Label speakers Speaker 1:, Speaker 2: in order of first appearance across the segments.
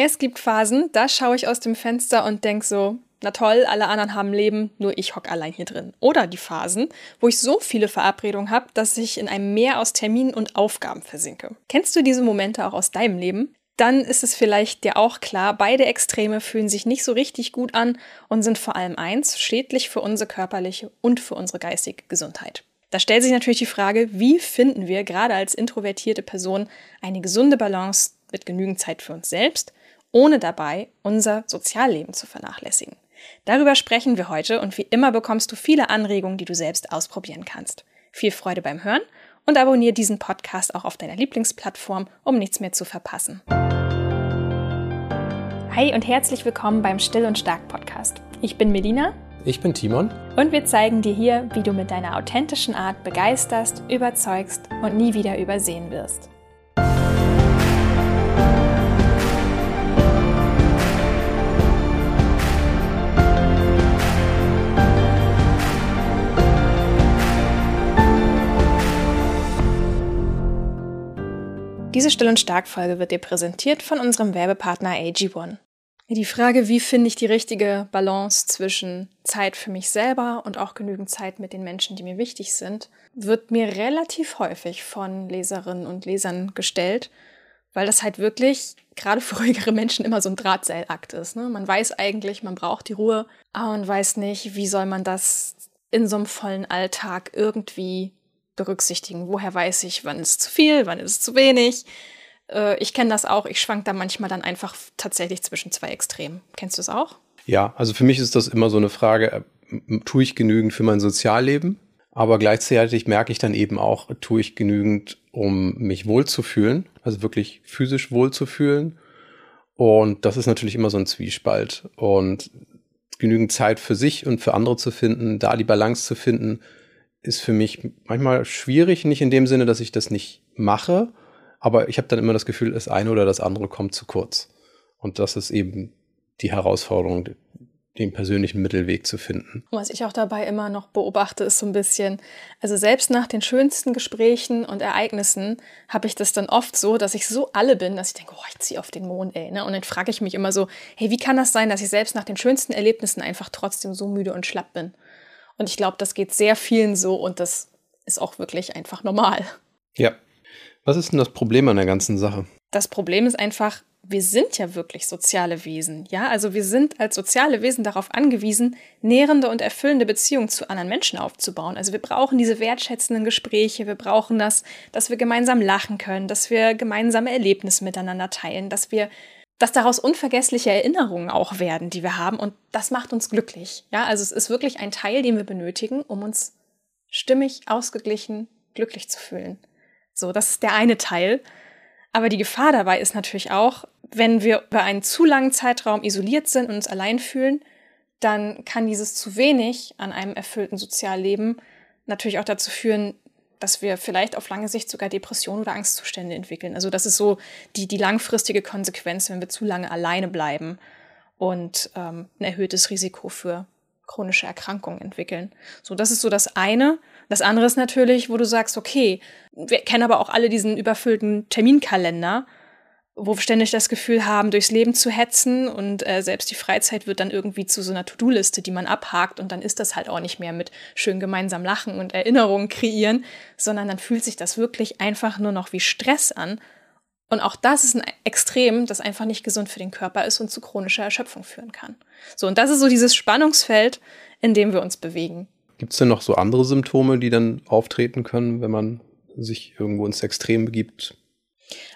Speaker 1: Es gibt Phasen, da schaue ich aus dem Fenster und denke so, na toll, alle anderen haben Leben, nur ich hock allein hier drin. Oder die Phasen, wo ich so viele Verabredungen habe, dass ich in einem Meer aus Terminen und Aufgaben versinke. Kennst du diese Momente auch aus deinem Leben? Dann ist es vielleicht dir auch klar, beide Extreme fühlen sich nicht so richtig gut an und sind vor allem eins, schädlich für unsere körperliche und für unsere geistige Gesundheit. Da stellt sich natürlich die Frage, wie finden wir gerade als introvertierte Person eine gesunde Balance mit genügend Zeit für uns selbst, ohne dabei unser Sozialleben zu vernachlässigen. Darüber sprechen wir heute und wie immer bekommst du viele Anregungen, die du selbst ausprobieren kannst. Viel Freude beim Hören und abonniere diesen Podcast auch auf deiner Lieblingsplattform, um nichts mehr zu verpassen. Hi und herzlich willkommen beim Still und Stark Podcast. Ich bin Melina.
Speaker 2: Ich bin Timon.
Speaker 1: Und wir zeigen dir hier, wie du mit deiner authentischen Art begeisterst, überzeugst und nie wieder übersehen wirst. Diese Still- und Stark-Folge wird dir präsentiert von unserem Werbepartner AG1. Die Frage, wie finde ich die richtige Balance zwischen Zeit für mich selber und auch genügend Zeit mit den Menschen, die mir wichtig sind, wird mir relativ häufig von Leserinnen und Lesern gestellt, weil das halt wirklich gerade für ruhigere Menschen immer so ein Drahtseilakt ist. Ne? Man weiß eigentlich, man braucht die Ruhe, aber man weiß nicht, wie soll man das in so einem vollen Alltag irgendwie berücksichtigen. Woher weiß ich, wann ist es zu viel, wann ist es zu wenig? Äh, ich kenne das auch. Ich schwank da manchmal dann einfach tatsächlich zwischen zwei Extremen. Kennst du es auch?
Speaker 2: Ja, also für mich ist das immer so eine Frage, äh, tue ich genügend für mein Sozialleben? Aber gleichzeitig merke ich dann eben auch, tue ich genügend, um mich wohlzufühlen, also wirklich physisch wohlzufühlen. Und das ist natürlich immer so ein Zwiespalt. Und genügend Zeit für sich und für andere zu finden, da die Balance zu finden, ist für mich manchmal schwierig, nicht in dem Sinne, dass ich das nicht mache, aber ich habe dann immer das Gefühl, das eine oder das andere kommt zu kurz. Und das ist eben die Herausforderung, den persönlichen Mittelweg zu finden.
Speaker 1: Was ich auch dabei immer noch beobachte, ist so ein bisschen, also selbst nach den schönsten Gesprächen und Ereignissen habe ich das dann oft so, dass ich so alle bin, dass ich denke, oh, ich ziehe auf den Mond, ey. Ne? Und dann frage ich mich immer so, hey, wie kann das sein, dass ich selbst nach den schönsten Erlebnissen einfach trotzdem so müde und schlapp bin? Und ich glaube, das geht sehr vielen so und das ist auch wirklich einfach normal.
Speaker 2: Ja. Was ist denn das Problem an der ganzen Sache?
Speaker 1: Das Problem ist einfach, wir sind ja wirklich soziale Wesen. Ja, also wir sind als soziale Wesen darauf angewiesen, nährende und erfüllende Beziehungen zu anderen Menschen aufzubauen. Also wir brauchen diese wertschätzenden Gespräche, wir brauchen das, dass wir gemeinsam lachen können, dass wir gemeinsame Erlebnisse miteinander teilen, dass wir dass daraus unvergessliche Erinnerungen auch werden, die wir haben und das macht uns glücklich. Ja, also es ist wirklich ein Teil, den wir benötigen, um uns stimmig, ausgeglichen, glücklich zu fühlen. So, das ist der eine Teil. Aber die Gefahr dabei ist natürlich auch, wenn wir über einen zu langen Zeitraum isoliert sind und uns allein fühlen, dann kann dieses zu wenig an einem erfüllten Sozialleben natürlich auch dazu führen, dass wir vielleicht auf lange Sicht sogar Depressionen oder Angstzustände entwickeln. Also das ist so die, die langfristige Konsequenz, wenn wir zu lange alleine bleiben und ähm, ein erhöhtes Risiko für chronische Erkrankungen entwickeln. So, das ist so das eine. Das andere ist natürlich, wo du sagst, okay, wir kennen aber auch alle diesen überfüllten Terminkalender wo wir ständig das Gefühl haben, durchs Leben zu hetzen und äh, selbst die Freizeit wird dann irgendwie zu so einer To-Do-Liste, die man abhakt und dann ist das halt auch nicht mehr mit schön gemeinsam lachen und Erinnerungen kreieren, sondern dann fühlt sich das wirklich einfach nur noch wie Stress an. Und auch das ist ein Extrem, das einfach nicht gesund für den Körper ist und zu chronischer Erschöpfung führen kann. So, und das ist so dieses Spannungsfeld, in dem wir uns bewegen.
Speaker 2: Gibt es denn noch so andere Symptome, die dann auftreten können, wenn man sich irgendwo ins Extrem begibt?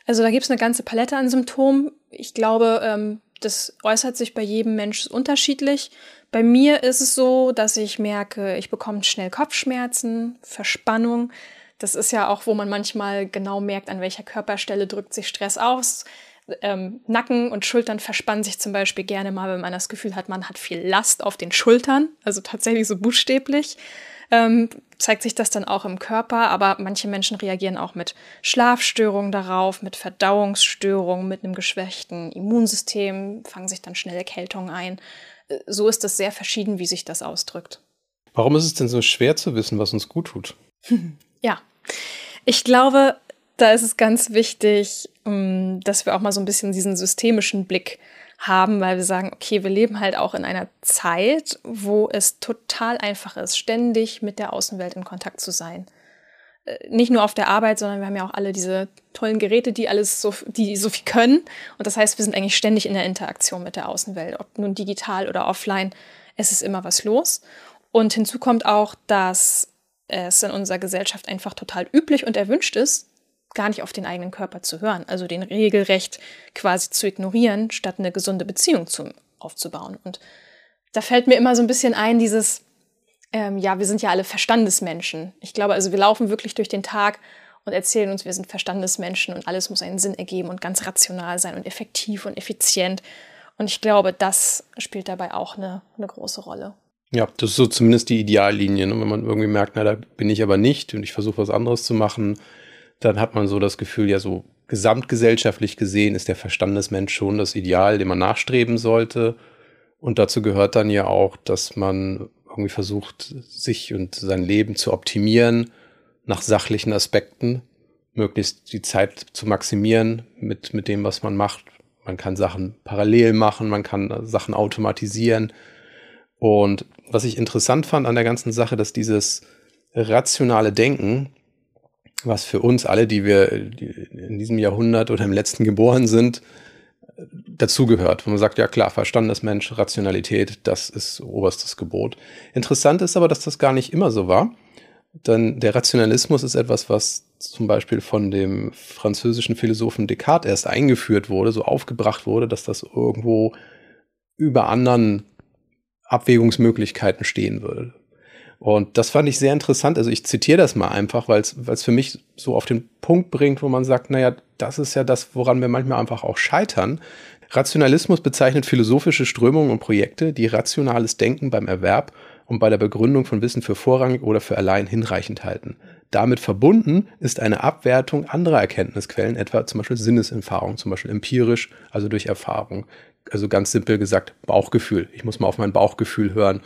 Speaker 1: Also da gibt es eine ganze Palette an Symptomen. Ich glaube, ähm, das äußert sich bei jedem Mensch unterschiedlich. Bei mir ist es so, dass ich merke, ich bekomme schnell Kopfschmerzen, Verspannung. Das ist ja auch, wo man manchmal genau merkt, an welcher Körperstelle drückt sich Stress aus. Ähm, Nacken und Schultern verspannen sich zum Beispiel gerne mal, wenn man das Gefühl hat, man hat viel Last auf den Schultern, also tatsächlich so buchstäblich ähm, zeigt sich das dann auch im Körper, aber manche Menschen reagieren auch mit Schlafstörungen darauf, mit Verdauungsstörungen, mit einem geschwächten Immunsystem, fangen sich dann schnell Erkältungen ein. Äh, so ist es sehr verschieden, wie sich das ausdrückt.
Speaker 2: Warum ist es denn so schwer zu wissen, was uns gut tut?
Speaker 1: ja, ich glaube, da ist es ganz wichtig, ähm, dass wir auch mal so ein bisschen diesen systemischen Blick haben, weil wir sagen, okay, wir leben halt auch in einer Zeit, wo es total einfach ist, ständig mit der Außenwelt in Kontakt zu sein. Äh, nicht nur auf der Arbeit, sondern wir haben ja auch alle diese tollen Geräte, die alles so, die so viel können. Und das heißt, wir sind eigentlich ständig in der Interaktion mit der Außenwelt, ob nun digital oder offline. Es ist immer was los. Und hinzu kommt auch, dass es in unserer Gesellschaft einfach total üblich und erwünscht ist, gar nicht auf den eigenen Körper zu hören, also den regelrecht quasi zu ignorieren, statt eine gesunde Beziehung zu, aufzubauen. Und da fällt mir immer so ein bisschen ein, dieses, ähm, ja, wir sind ja alle Verstandesmenschen. Ich glaube, also wir laufen wirklich durch den Tag und erzählen uns, wir sind Verstandesmenschen und alles muss einen Sinn ergeben und ganz rational sein und effektiv und effizient. Und ich glaube, das spielt dabei auch eine, eine große Rolle.
Speaker 2: Ja, das ist so zumindest die Ideallinie. Ne? wenn man irgendwie merkt, na, da bin ich aber nicht und ich versuche was anderes zu machen, dann hat man so das Gefühl, ja, so gesamtgesellschaftlich gesehen ist der Verstandesmensch schon das Ideal, dem man nachstreben sollte. Und dazu gehört dann ja auch, dass man irgendwie versucht, sich und sein Leben zu optimieren nach sachlichen Aspekten, möglichst die Zeit zu maximieren mit, mit dem, was man macht. Man kann Sachen parallel machen, man kann Sachen automatisieren. Und was ich interessant fand an der ganzen Sache, dass dieses rationale Denken was für uns alle, die wir in diesem Jahrhundert oder im letzten geboren sind, dazugehört. Wo man sagt, ja klar, Verstandes Mensch, Rationalität, das ist oberstes Gebot. Interessant ist aber, dass das gar nicht immer so war. Denn der Rationalismus ist etwas, was zum Beispiel von dem französischen Philosophen Descartes erst eingeführt wurde, so aufgebracht wurde, dass das irgendwo über anderen Abwägungsmöglichkeiten stehen würde. Und das fand ich sehr interessant. Also ich zitiere das mal einfach, weil es für mich so auf den Punkt bringt, wo man sagt, naja, das ist ja das, woran wir manchmal einfach auch scheitern. Rationalismus bezeichnet philosophische Strömungen und Projekte, die rationales Denken beim Erwerb und bei der Begründung von Wissen für vorrangig oder für allein hinreichend halten. Damit verbunden ist eine Abwertung anderer Erkenntnisquellen, etwa zum Beispiel Sinneserfahrung, zum Beispiel empirisch, also durch Erfahrung. Also ganz simpel gesagt, Bauchgefühl. Ich muss mal auf mein Bauchgefühl hören,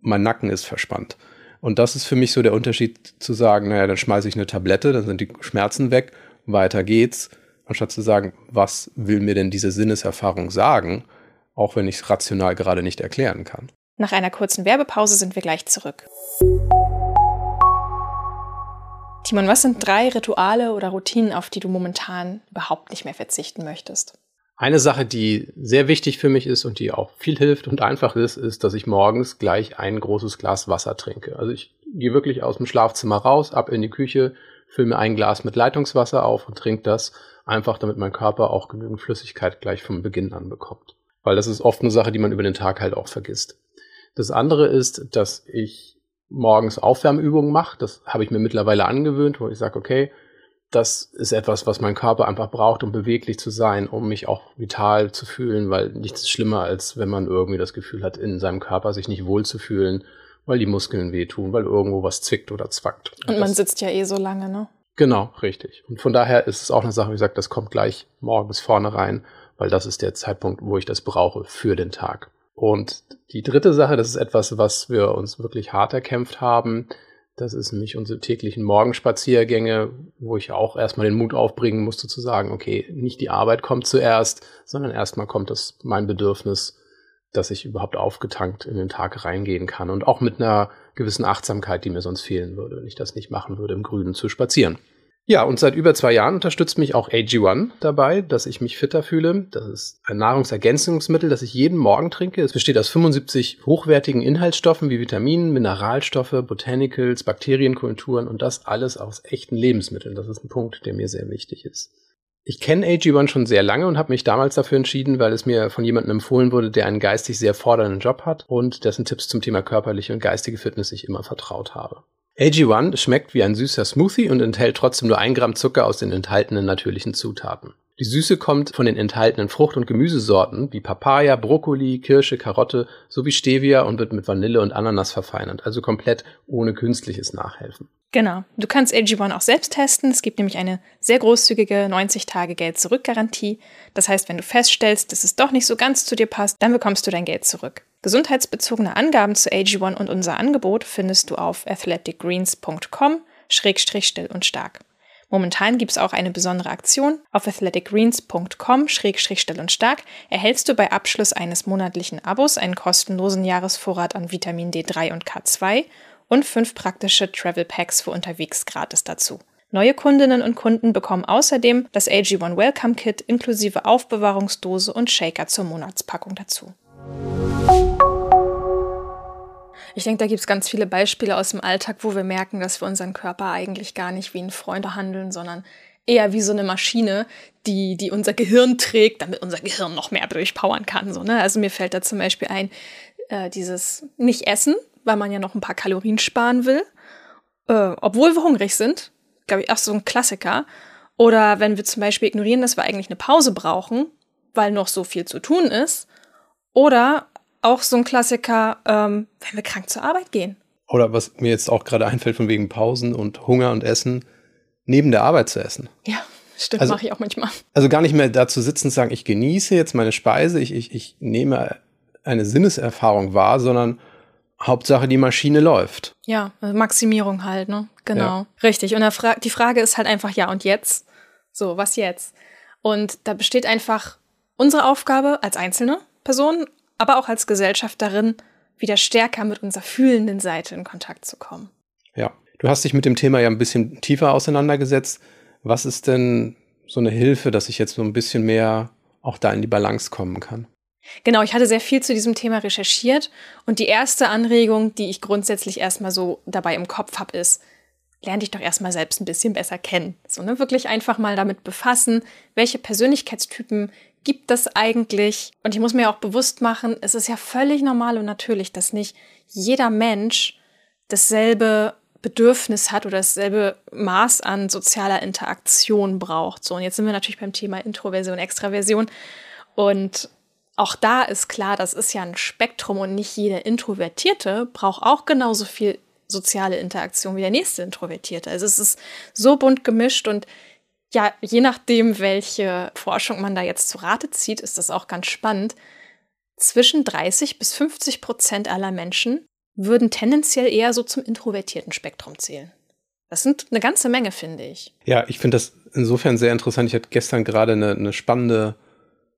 Speaker 2: mein Nacken ist verspannt. Und das ist für mich so der Unterschied zu sagen, naja, dann schmeiße ich eine Tablette, dann sind die Schmerzen weg, weiter geht's, anstatt zu sagen, was will mir denn diese Sinneserfahrung sagen, auch wenn ich es rational gerade nicht erklären kann.
Speaker 1: Nach einer kurzen Werbepause sind wir gleich zurück. Timon, was sind drei Rituale oder Routinen, auf die du momentan überhaupt nicht mehr verzichten möchtest?
Speaker 2: Eine Sache, die sehr wichtig für mich ist und die auch viel hilft und einfach ist, ist, dass ich morgens gleich ein großes Glas Wasser trinke. Also ich gehe wirklich aus dem Schlafzimmer raus, ab in die Küche, fülle mir ein Glas mit Leitungswasser auf und trinke das, einfach damit mein Körper auch genügend Flüssigkeit gleich vom Beginn an bekommt. Weil das ist oft eine Sache, die man über den Tag halt auch vergisst. Das andere ist, dass ich morgens Aufwärmübungen mache. Das habe ich mir mittlerweile angewöhnt, wo ich sage, okay, das ist etwas, was mein Körper einfach braucht, um beweglich zu sein, um mich auch vital zu fühlen, weil nichts ist schlimmer, als wenn man irgendwie das Gefühl hat, in seinem Körper sich nicht wohl zu fühlen, weil die Muskeln wehtun, weil irgendwo was zwickt oder zwackt.
Speaker 1: Und, Und man sitzt ja eh so lange, ne?
Speaker 2: Genau, richtig. Und von daher ist es auch eine Sache, wie gesagt, das kommt gleich morgens vorne rein, weil das ist der Zeitpunkt, wo ich das brauche für den Tag. Und die dritte Sache, das ist etwas, was wir uns wirklich hart erkämpft haben, das ist nämlich unsere täglichen Morgenspaziergänge, wo ich auch erstmal den Mut aufbringen musste zu sagen, okay, nicht die Arbeit kommt zuerst, sondern erstmal kommt das mein Bedürfnis, dass ich überhaupt aufgetankt in den Tag reingehen kann und auch mit einer gewissen Achtsamkeit, die mir sonst fehlen würde, wenn ich das nicht machen würde, im Grünen zu spazieren. Ja, und seit über zwei Jahren unterstützt mich auch AG1 dabei, dass ich mich fitter fühle. Das ist ein Nahrungsergänzungsmittel, das ich jeden Morgen trinke. Es besteht aus 75 hochwertigen Inhaltsstoffen wie Vitaminen, Mineralstoffe, Botanicals, Bakterienkulturen und das alles aus echten Lebensmitteln. Das ist ein Punkt, der mir sehr wichtig ist. Ich kenne AG1 schon sehr lange und habe mich damals dafür entschieden, weil es mir von jemandem empfohlen wurde, der einen geistig sehr fordernden Job hat und dessen Tipps zum Thema körperliche und geistige Fitness ich immer vertraut habe. AG1 schmeckt wie ein süßer Smoothie und enthält trotzdem nur ein Gramm Zucker aus den enthaltenen natürlichen Zutaten. Die Süße kommt von den enthaltenen Frucht- und Gemüsesorten wie Papaya, Brokkoli, Kirsche, Karotte sowie Stevia und wird mit Vanille und Ananas verfeinert, also komplett ohne künstliches Nachhelfen.
Speaker 1: Genau. Du kannst AG1 auch selbst testen. Es gibt nämlich eine sehr großzügige 90-Tage-Geld-Zurück-Garantie. Das heißt, wenn du feststellst, dass es doch nicht so ganz zu dir passt, dann bekommst du dein Geld zurück. Gesundheitsbezogene Angaben zu AG1 und unser Angebot findest du auf athleticgreens.com-still und stark. Momentan gibt es auch eine besondere Aktion. Auf athleticgreens.com-still und stark erhältst du bei Abschluss eines monatlichen Abos einen kostenlosen Jahresvorrat an Vitamin D3 und K2 und fünf praktische Travel Packs für unterwegs gratis dazu. Neue Kundinnen und Kunden bekommen außerdem das AG1 Welcome Kit inklusive Aufbewahrungsdose und Shaker zur Monatspackung dazu. Ich denke, da gibt es ganz viele Beispiele aus dem Alltag, wo wir merken, dass wir unseren Körper eigentlich gar nicht wie ein Freund behandeln, sondern eher wie so eine Maschine, die, die unser Gehirn trägt, damit unser Gehirn noch mehr durchpowern kann. So, ne? Also mir fällt da zum Beispiel ein, äh, dieses Nicht-Essen, weil man ja noch ein paar Kalorien sparen will, äh, obwohl wir hungrig sind. Glaube ich, auch so ein Klassiker. Oder wenn wir zum Beispiel ignorieren, dass wir eigentlich eine Pause brauchen, weil noch so viel zu tun ist. Oder auch so ein Klassiker, ähm, wenn wir krank zur Arbeit gehen.
Speaker 2: Oder was mir jetzt auch gerade einfällt von wegen Pausen und Hunger und Essen, neben der Arbeit zu essen.
Speaker 1: Ja, stimmt,
Speaker 2: Also-
Speaker 1: mache ich auch manchmal.
Speaker 2: Also gar nicht mehr dazu sitzen und sagen, ich genieße jetzt meine Speise, ich, ich, ich nehme eine Sinneserfahrung wahr, sondern Hauptsache die Maschine läuft.
Speaker 1: Ja, also Maximierung halt, ne? Genau.
Speaker 2: Ja.
Speaker 1: Richtig. Und Fra die Frage ist halt einfach, ja, und jetzt? So, was jetzt? Und da besteht einfach unsere Aufgabe als einzelne Person, aber auch als Gesellschaft darin, wieder stärker mit unserer fühlenden Seite in Kontakt zu kommen.
Speaker 2: Ja. Du hast dich mit dem Thema ja ein bisschen tiefer auseinandergesetzt. Was ist denn so eine Hilfe, dass ich jetzt so ein bisschen mehr auch da in die Balance kommen kann?
Speaker 1: Genau, ich hatte sehr viel zu diesem Thema recherchiert und die erste Anregung, die ich grundsätzlich erstmal so dabei im Kopf habe, ist, lerne dich doch erstmal selbst ein bisschen besser kennen. So, ne? Wirklich einfach mal damit befassen, welche Persönlichkeitstypen gibt es eigentlich? Und ich muss mir auch bewusst machen, es ist ja völlig normal und natürlich, dass nicht jeder Mensch dasselbe Bedürfnis hat oder dasselbe Maß an sozialer Interaktion braucht. So, und jetzt sind wir natürlich beim Thema Introversion, Extraversion. Und auch da ist klar, das ist ja ein Spektrum und nicht jeder Introvertierte braucht auch genauso viel soziale Interaktion wie der nächste Introvertierte. Also es ist so bunt gemischt und ja, je nachdem, welche Forschung man da jetzt zu Rate zieht, ist das auch ganz spannend. Zwischen 30 bis 50 Prozent aller Menschen würden tendenziell eher so zum introvertierten Spektrum zählen. Das sind eine ganze Menge, finde ich.
Speaker 2: Ja, ich finde das insofern sehr interessant. Ich hatte gestern gerade eine, eine spannende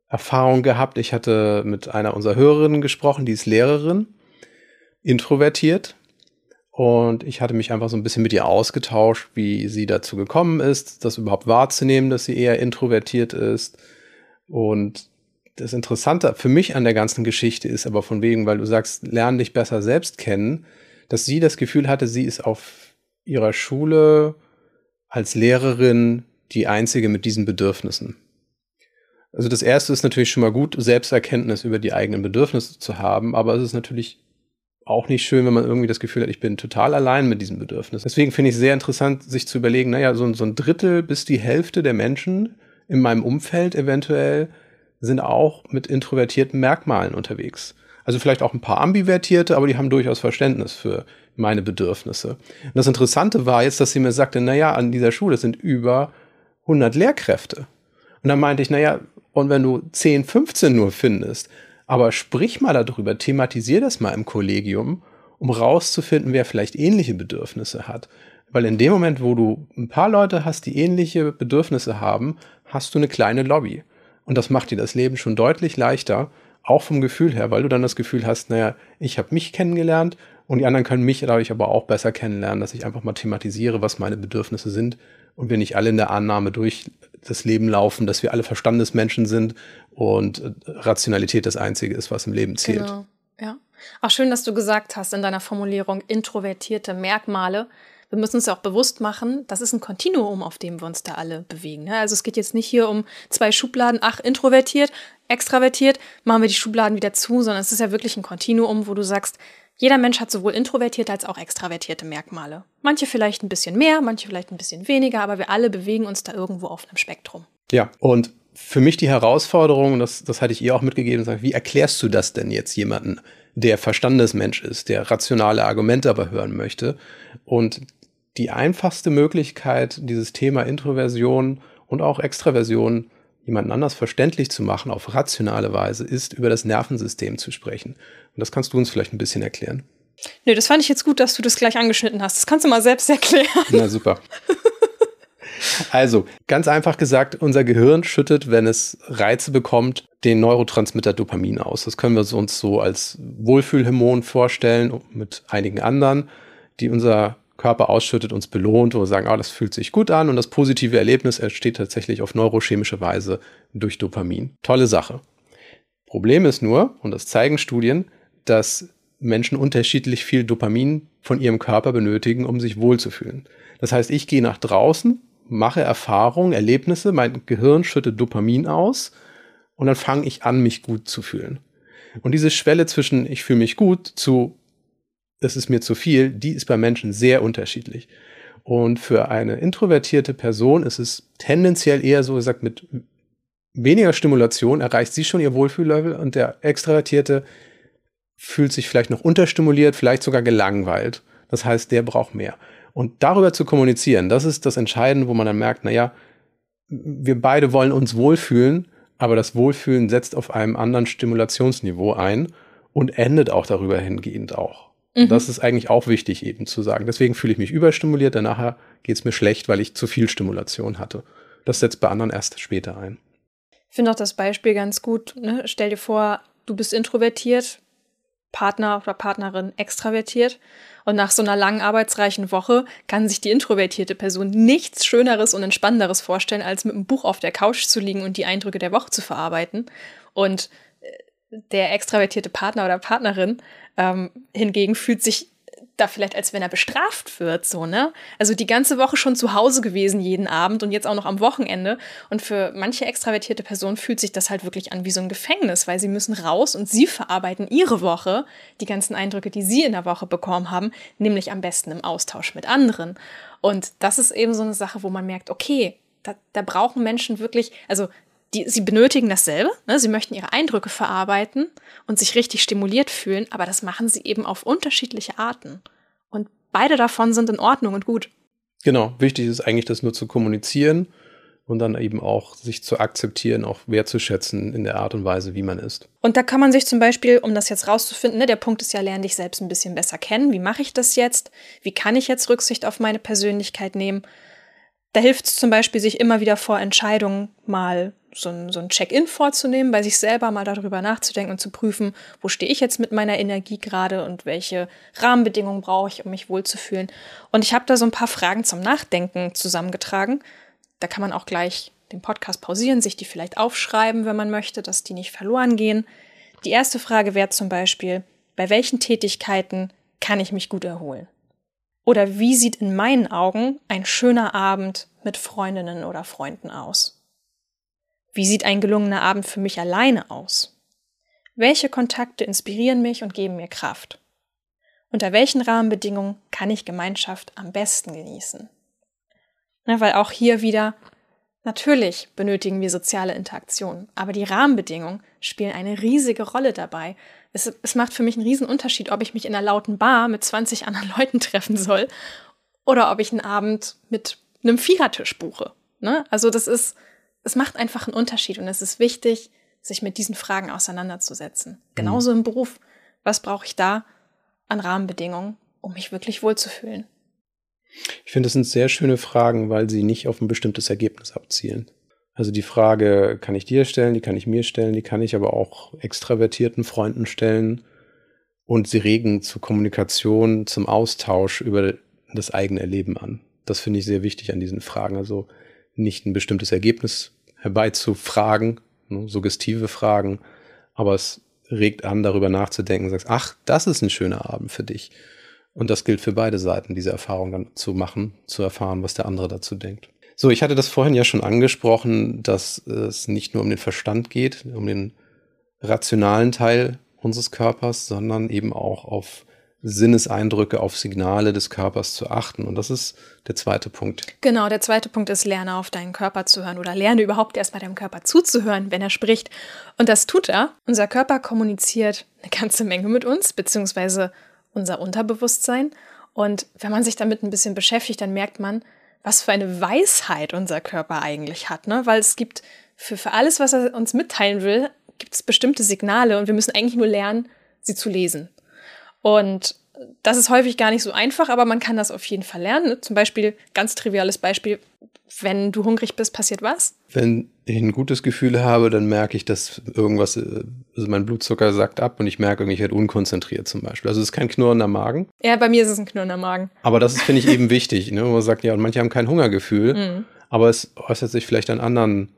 Speaker 2: Erfahrung gehabt. Ich hatte mit einer unserer Hörerinnen gesprochen, die ist Lehrerin, introvertiert. Und ich hatte mich einfach so ein bisschen mit ihr ausgetauscht, wie sie dazu gekommen ist, das überhaupt wahrzunehmen, dass sie eher introvertiert ist. Und das Interessante für mich an der ganzen Geschichte ist aber von wegen, weil du sagst, lern dich besser selbst kennen, dass sie das Gefühl hatte, sie ist auf ihrer Schule als Lehrerin die einzige mit diesen Bedürfnissen. Also das erste ist natürlich schon mal gut, Selbsterkenntnis über die eigenen Bedürfnisse zu haben, aber es ist natürlich auch nicht schön, wenn man irgendwie das Gefühl hat, ich bin total allein mit diesem Bedürfnis. Deswegen finde ich es sehr interessant, sich zu überlegen, naja, so, so ein Drittel bis die Hälfte der Menschen in meinem Umfeld eventuell sind auch mit introvertierten Merkmalen unterwegs. Also vielleicht auch ein paar ambivertierte, aber die haben durchaus Verständnis für meine Bedürfnisse. Und das Interessante war jetzt, dass sie mir sagte, naja, an dieser Schule sind über 100 Lehrkräfte. Und dann meinte ich, naja, und wenn du 10, 15 nur findest, aber sprich mal darüber, thematisier das mal im Kollegium, um rauszufinden, wer vielleicht ähnliche Bedürfnisse hat. Weil in dem Moment, wo du ein paar Leute hast, die ähnliche Bedürfnisse haben, hast du eine kleine Lobby. Und das macht dir das Leben schon deutlich leichter, auch vom Gefühl her, weil du dann das Gefühl hast, naja, ich habe mich kennengelernt und die anderen können mich dadurch aber auch besser kennenlernen, dass ich einfach mal thematisiere, was meine Bedürfnisse sind und wir nicht alle in der Annahme durch das Leben laufen, dass wir alle Verstandesmenschen sind und äh, Rationalität das Einzige ist, was im Leben zählt.
Speaker 1: Genau, ja. Auch schön, dass du gesagt hast in deiner Formulierung introvertierte Merkmale. Wir müssen uns ja auch bewusst machen, das ist ein Kontinuum, auf dem wir uns da alle bewegen. ne? Also es geht jetzt nicht hier um zwei Schubladen, ach, introvertiert, extravertiert, machen wir die Schubladen wieder zu, sondern es ist ja wirklich ein Kontinuum, wo du sagst, jeder Mensch hat sowohl introvertierte als auch extravertierte Merkmale. Manche vielleicht ein bisschen mehr, manche vielleicht ein bisschen weniger, aber wir alle bewegen uns da irgendwo auf einem Spektrum.
Speaker 2: Ja, und für mich die Herausforderung, das, das hatte ich ihr auch mitgegeben, wie erklärst du das denn jetzt jemanden, der Verstandesmensch ist, der rationale Argumente aber hören möchte? Und die einfachste Möglichkeit, dieses Thema Introversion und auch Extraversion jemanden anders verständlich zu machen auf rationale Weise, ist über das Nervensystem zu sprechen. Und das kannst du uns vielleicht ein bisschen erklären.
Speaker 1: Nö, das fand ich jetzt gut, dass du das gleich angeschnitten hast. Das kannst du mal selbst erklären.
Speaker 2: Na super. Also, ganz einfach gesagt, unser Gehirn schüttet, wenn es Reize bekommt, den Neurotransmitter Dopamin aus. Das können wir uns so als Wohlfühlhormon vorstellen, mit einigen anderen, die unser Körper ausschüttet, uns belohnt, wo wir sagen, ah, das fühlt sich gut an und das positive Erlebnis entsteht tatsächlich auf neurochemische Weise durch Dopamin. Tolle Sache. Problem ist nur, und das zeigen Studien, dass Menschen unterschiedlich viel Dopamin von ihrem Körper benötigen, um sich wohlzufühlen. Das heißt, ich gehe nach draußen, mache Erfahrungen, Erlebnisse, mein Gehirn schüttet Dopamin aus und dann fange ich an, mich gut zu fühlen. Und diese Schwelle zwischen ich fühle mich gut zu es ist mir zu viel, die ist bei Menschen sehr unterschiedlich. Und für eine introvertierte Person ist es tendenziell eher so gesagt, mit weniger Stimulation erreicht sie schon ihr Wohlfühllevel und der Extravertierte fühlt sich vielleicht noch unterstimuliert, vielleicht sogar gelangweilt. Das heißt, der braucht mehr. Und darüber zu kommunizieren, das ist das Entscheidende, wo man dann merkt, naja, wir beide wollen uns wohlfühlen, aber das Wohlfühlen setzt auf einem anderen Stimulationsniveau ein und endet auch darüber hingehend auch. Mhm. Das ist eigentlich auch wichtig eben zu sagen. Deswegen fühle ich mich überstimuliert, danach geht es mir schlecht, weil ich zu viel Stimulation hatte. Das setzt bei anderen erst später ein.
Speaker 1: Ich finde auch das Beispiel ganz gut. Ne? Stell dir vor, du bist introvertiert, Partner oder Partnerin extravertiert. Und nach so einer langen arbeitsreichen Woche kann sich die introvertierte Person nichts Schöneres und Entspannenderes vorstellen, als mit einem Buch auf der Couch zu liegen und die Eindrücke der Woche zu verarbeiten. Und äh, der extravertierte Partner oder Partnerin ähm, hingegen fühlt sich da vielleicht, als wenn er bestraft wird, so, ne? Also die ganze Woche schon zu Hause gewesen, jeden Abend und jetzt auch noch am Wochenende. Und für manche extravertierte Personen fühlt sich das halt wirklich an wie so ein Gefängnis, weil sie müssen raus und sie verarbeiten ihre Woche, die ganzen Eindrücke, die sie in der Woche bekommen haben, nämlich am besten im Austausch mit anderen. Und das ist eben so eine Sache, wo man merkt, okay, da, da brauchen Menschen wirklich, also die, sie benötigen dasselbe. Ne? Sie möchten ihre Eindrücke verarbeiten und sich richtig stimuliert fühlen, aber das machen sie eben auf unterschiedliche Arten. Und beide davon sind in Ordnung und gut.
Speaker 2: Genau, wichtig ist eigentlich, das nur zu kommunizieren und dann eben auch sich zu akzeptieren, auch wertzuschätzen in der Art und Weise, wie man ist.
Speaker 1: Und da kann man sich zum Beispiel, um das jetzt rauszufinden, ne, der Punkt ist ja, lerne dich selbst ein bisschen besser kennen. Wie mache ich das jetzt? Wie kann ich jetzt Rücksicht auf meine Persönlichkeit nehmen? Da hilft es zum Beispiel, sich immer wieder vor Entscheidungen mal so ein, so ein Check-in vorzunehmen, bei sich selber mal darüber nachzudenken und zu prüfen, wo stehe ich jetzt mit meiner Energie gerade und welche Rahmenbedingungen brauche ich, um mich wohlzufühlen. Und ich habe da so ein paar Fragen zum Nachdenken zusammengetragen. Da kann man auch gleich den Podcast pausieren, sich die vielleicht aufschreiben, wenn man möchte, dass die nicht verloren gehen. Die erste Frage wäre zum Beispiel, bei welchen Tätigkeiten kann ich mich gut erholen? Oder wie sieht in meinen Augen ein schöner Abend mit Freundinnen oder Freunden aus? Wie sieht ein gelungener Abend für mich alleine aus? Welche Kontakte inspirieren mich und geben mir Kraft? Unter welchen Rahmenbedingungen kann ich Gemeinschaft am besten genießen? Na, weil auch hier wieder, natürlich benötigen wir soziale Interaktion, aber die Rahmenbedingungen spielen eine riesige Rolle dabei, es, es macht für mich einen riesen Unterschied, ob ich mich in einer lauten Bar mit 20 anderen Leuten treffen soll oder ob ich einen Abend mit einem Vierertisch buche. Ne? Also das ist, es macht einfach einen Unterschied und es ist wichtig, sich mit diesen Fragen auseinanderzusetzen. Genauso mhm. im Beruf. Was brauche ich da an Rahmenbedingungen, um mich wirklich wohlzufühlen?
Speaker 2: Ich finde, das sind sehr schöne Fragen, weil sie nicht auf ein bestimmtes Ergebnis abzielen. Also die Frage kann ich dir stellen, die kann ich mir stellen, die kann ich aber auch extravertierten Freunden stellen. Und sie regen zur Kommunikation, zum Austausch über das eigene Erleben an. Das finde ich sehr wichtig an diesen Fragen. Also nicht ein bestimmtes Ergebnis herbeizufragen, ne, suggestive Fragen, aber es regt an, darüber nachzudenken, sagst, ach, das ist ein schöner Abend für dich. Und das gilt für beide Seiten, diese Erfahrung dann zu machen, zu erfahren, was der andere dazu denkt. So, ich hatte das vorhin ja schon angesprochen, dass es nicht nur um den Verstand geht, um den rationalen Teil unseres Körpers, sondern eben auch auf Sinneseindrücke, auf Signale des Körpers zu achten. Und das ist der zweite Punkt.
Speaker 1: Genau, der zweite Punkt ist, lerne auf deinen Körper zu hören oder lerne überhaupt erst bei deinem Körper zuzuhören, wenn er spricht. Und das tut er. Unser Körper kommuniziert eine ganze Menge mit uns, beziehungsweise unser Unterbewusstsein. Und wenn man sich damit ein bisschen beschäftigt, dann merkt man, was für eine Weisheit unser Körper eigentlich hat, ne? Weil es gibt für, für alles, was er uns mitteilen will, gibt es bestimmte Signale und wir müssen eigentlich nur lernen, sie zu lesen. Und das ist häufig gar nicht so einfach, aber man kann das auf jeden Fall lernen. Zum Beispiel, ganz triviales Beispiel, wenn du hungrig bist, passiert was?
Speaker 2: Wenn ich ein gutes Gefühl habe, dann merke ich, dass irgendwas, äh, also mein Blutzucker sackt ab und ich merke, ich werde unkonzentriert zum Beispiel. Also es ist kein knurrender Magen.
Speaker 1: Ja, bei mir ist es ein knurrender Magen.
Speaker 2: Aber das ist, finde ich, eben wichtig. Ne? Man sagt, ja, und manche haben kein Hungergefühl, mhm. aber es äußert sich vielleicht an anderen,